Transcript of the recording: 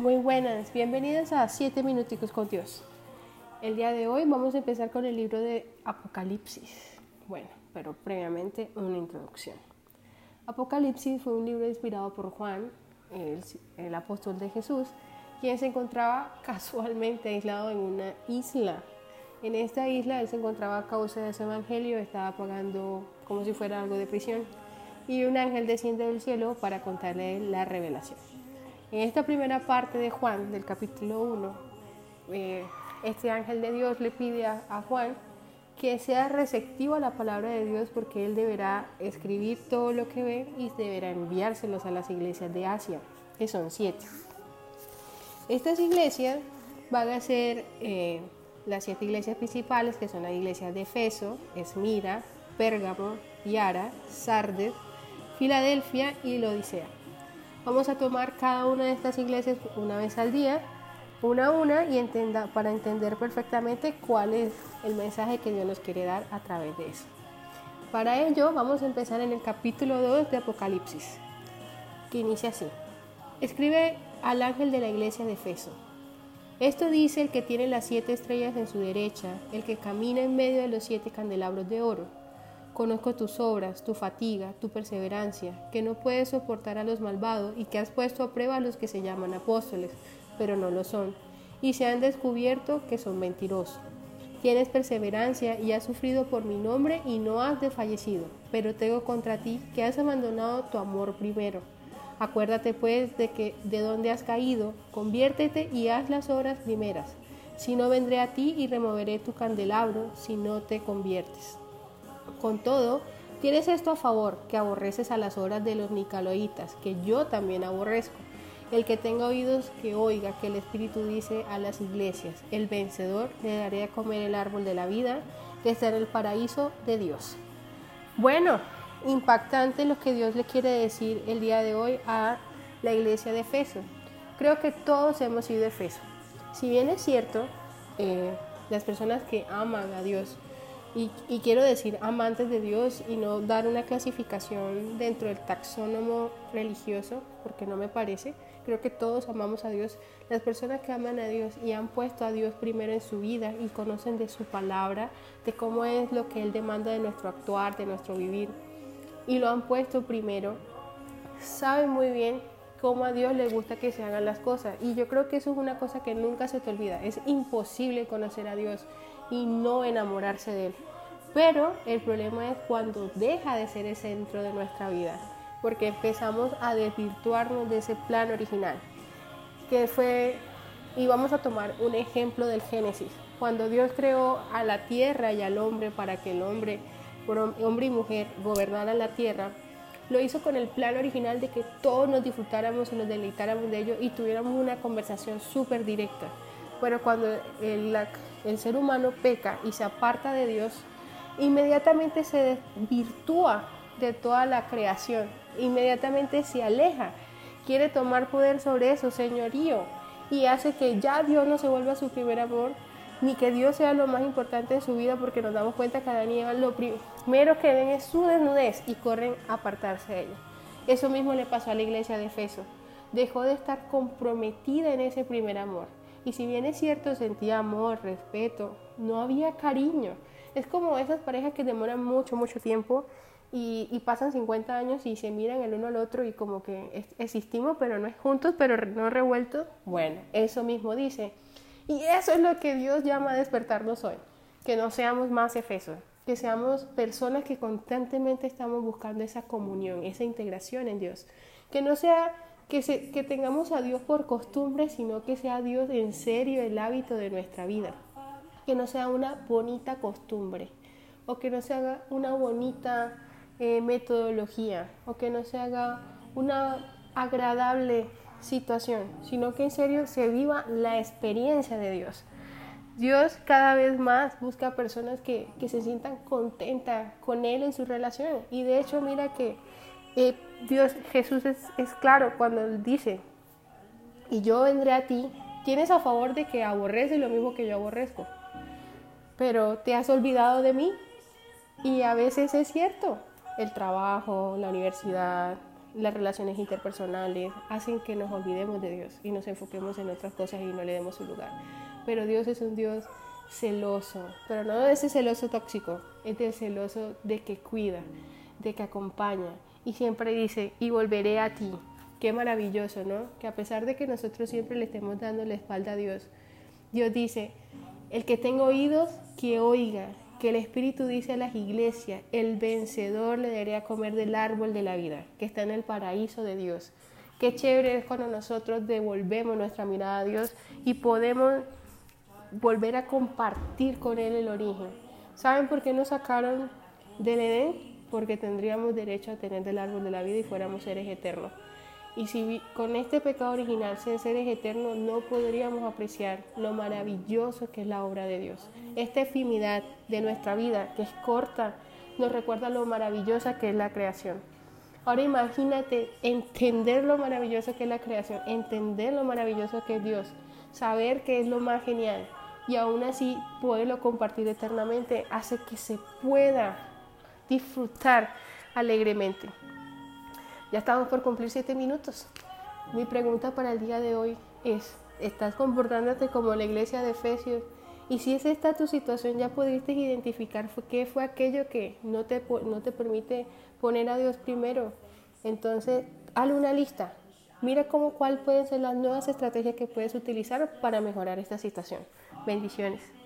Muy buenas, bienvenidas a 7 minuticos con Dios. El día de hoy vamos a empezar con el libro de Apocalipsis. Bueno, pero previamente una introducción. Apocalipsis fue un libro inspirado por Juan, el, el apóstol de Jesús, quien se encontraba casualmente aislado en una isla. En esta isla él se encontraba a causa de su evangelio, estaba pagando como si fuera algo de prisión y un ángel desciende del cielo para contarle la revelación. En esta primera parte de Juan, del capítulo 1, eh, este ángel de Dios le pide a, Juan que sea receptivo a la palabra de Dios porque él deberá escribir todo lo que ve y deberá enviárselos a las iglesias de Asia, que son siete. Estas iglesias van a ser eh, las siete iglesias principales, que son las iglesias de Efeso, Esmira, Pérgamo, Yara, Sardes, Filadelfia y Lodicea. Vamos a tomar cada una de estas iglesias una vez al día, una a una, y para entender perfectamente cuál es el mensaje que Dios nos quiere dar a través de eso. Para ello vamos a empezar en el capítulo 2 de Apocalipsis, que inicia así. Escribe al ángel de la iglesia de Efeso. Esto dice el que tiene las siete estrellas en su derecha, el que camina en medio de los siete candelabros de oro. Conozco tus obras, tu fatiga, tu perseverancia, que no puedes soportar a los malvados y que has puesto a prueba a los que se llaman apóstoles, pero no lo son, y se han descubierto que son mentirosos. Tienes perseverancia y has sufrido por mi nombre y no has desfallecido, pero tengo contra ti que has abandonado tu amor primero. Acuérdate pues de que de donde has caído, conviértete y haz las obras primeras. Si no vendré a ti y removeré tu candelabro si no te conviertes. Con todo, tienes esto a favor, que aborreces a las obras de los nicaloitas, que yo también aborrezco. El que tenga oídos, que oiga que el Espíritu dice a las iglesias, el vencedor le daré a comer el árbol de la vida, que está en el paraíso de Dios. Bueno, impactante lo que Dios le quiere decir el día de hoy a la iglesia de Efeso. Creo que todos hemos sido Efeso. Si bien es cierto, eh, las personas que aman a Dios, y, quiero decir amantes de Dios y no dar una clasificación dentro del taxónomo religioso, porque no me parece, creo que todos amamos a Dios. Las personas que aman a Dios y han puesto a Dios primero en su vida y conocen de su palabra, de cómo es lo que Él demanda de nuestro actuar, de nuestro vivir, y lo han puesto primero, saben muy bien cómo a Dios le gusta que se hagan las cosas. Y yo creo que eso es una cosa que nunca se te olvida. Es imposible conocer a Dios y no enamorarse de Él. Pero el problema es cuando deja de ser el centro de nuestra vida, porque empezamos a desvirtuarnos de ese plan original, que fue, y vamos a tomar un ejemplo del Génesis, cuando Dios creó a la tierra y al hombre para que el hombre hombre y mujer gobernaran la tierra, lo hizo con el plan original de que todos nos disfrutáramos y nos deleitáramos de ello y tuviéramos una conversación súper directa. Pero cuando el, el, ser humano peca y se aparta de Dios, inmediatamente se desvirtúa de toda la creación, inmediatamente se aleja, quiere tomar poder sobre eso, señorío, y hace que ya Dios no se vuelva su primer amor, ni que Dios sea lo más importante en su vida porque nos damos cuenta que Adán y Eva lo primero que ven es su desnudez y corren a apartarse de ella. Eso mismo le pasó a la iglesia de Efeso. Dejó de estar comprometida en ese primer amor. Y si bien es cierto, sentía amor, respeto, no había cariño. Es como esas parejas que demoran mucho, mucho tiempo y, y, pasan 50 años y se miran el uno al otro y como que existimos, pero no es juntos, pero no revueltos. Bueno, eso mismo dice. Y eso es lo que Dios llama a despertarnos hoy, que no seamos más efesos, que seamos personas que constantemente estamos buscando esa comunión, esa integración en Dios, que no sea que, se, que tengamos a Dios por costumbre, sino que sea Dios en serio el hábito de nuestra vida, que no sea una bonita costumbre o que no se haga una bonita eh, metodología o que no se haga una agradable situación, sino que en serio se viva la experiencia de Dios. Dios cada vez más busca personas que, que se sientan contentas con Él en su relación. Y de hecho, mira que Dios, Jesús es, claro cuando dice, y yo vendré a ti, tienes a favor de que aborreces lo mismo que yo aborrezco, pero te has olvidado de mí. Y a veces es cierto, el trabajo, la universidad, las relaciones interpersonales, hacen que nos olvidemos de Dios y nos enfoquemos en otras cosas y no le demos su lugar. Pero Dios es un Dios celoso, pero no de ese celoso tóxico, es del celoso de que cuida, de que acompaña y siempre dice, y volveré a ti. Qué maravilloso, ¿no? Que a pesar de que nosotros siempre le estemos dando la espalda a Dios, Dios dice, el que tenga oídos, que oiga, que el Espíritu dice a las iglesias, el vencedor le daré a comer del árbol de la vida, que está en el paraíso de Dios. Qué chévere es cuando nosotros devolvemos nuestra mirada a Dios y podemos volver a compartir con Él el origen. ¿Saben por qué nos sacaron del Edén? Porque tendríamos derecho a tener del árbol de la vida y fuéramos seres eternos. Y si con este pecado original, ser seres eternos, no podríamos apreciar lo maravilloso que es la obra de Dios. Esta efimidad de nuestra vida, que es corta, nos recuerda lo maravillosa que es la creación. Ahora imagínate entender lo maravilloso que es la creación, entender lo maravilloso que es Dios, saber que es lo más genial y aún así poderlo compartir eternamente hace que se pueda disfrutar alegremente. Ya estamos por cumplir siete minutos. Mi pregunta para el día de hoy es, ¿estás comportándote como la iglesia de Efesios? Y si es esta tu situación, ya pudiste identificar qué fue aquello que no te, no te permite poner a Dios primero. Entonces, hazle una lista. Mira cómo, cuál pueden ser las nuevas estrategias que puedes utilizar para mejorar esta situación. Bendiciones.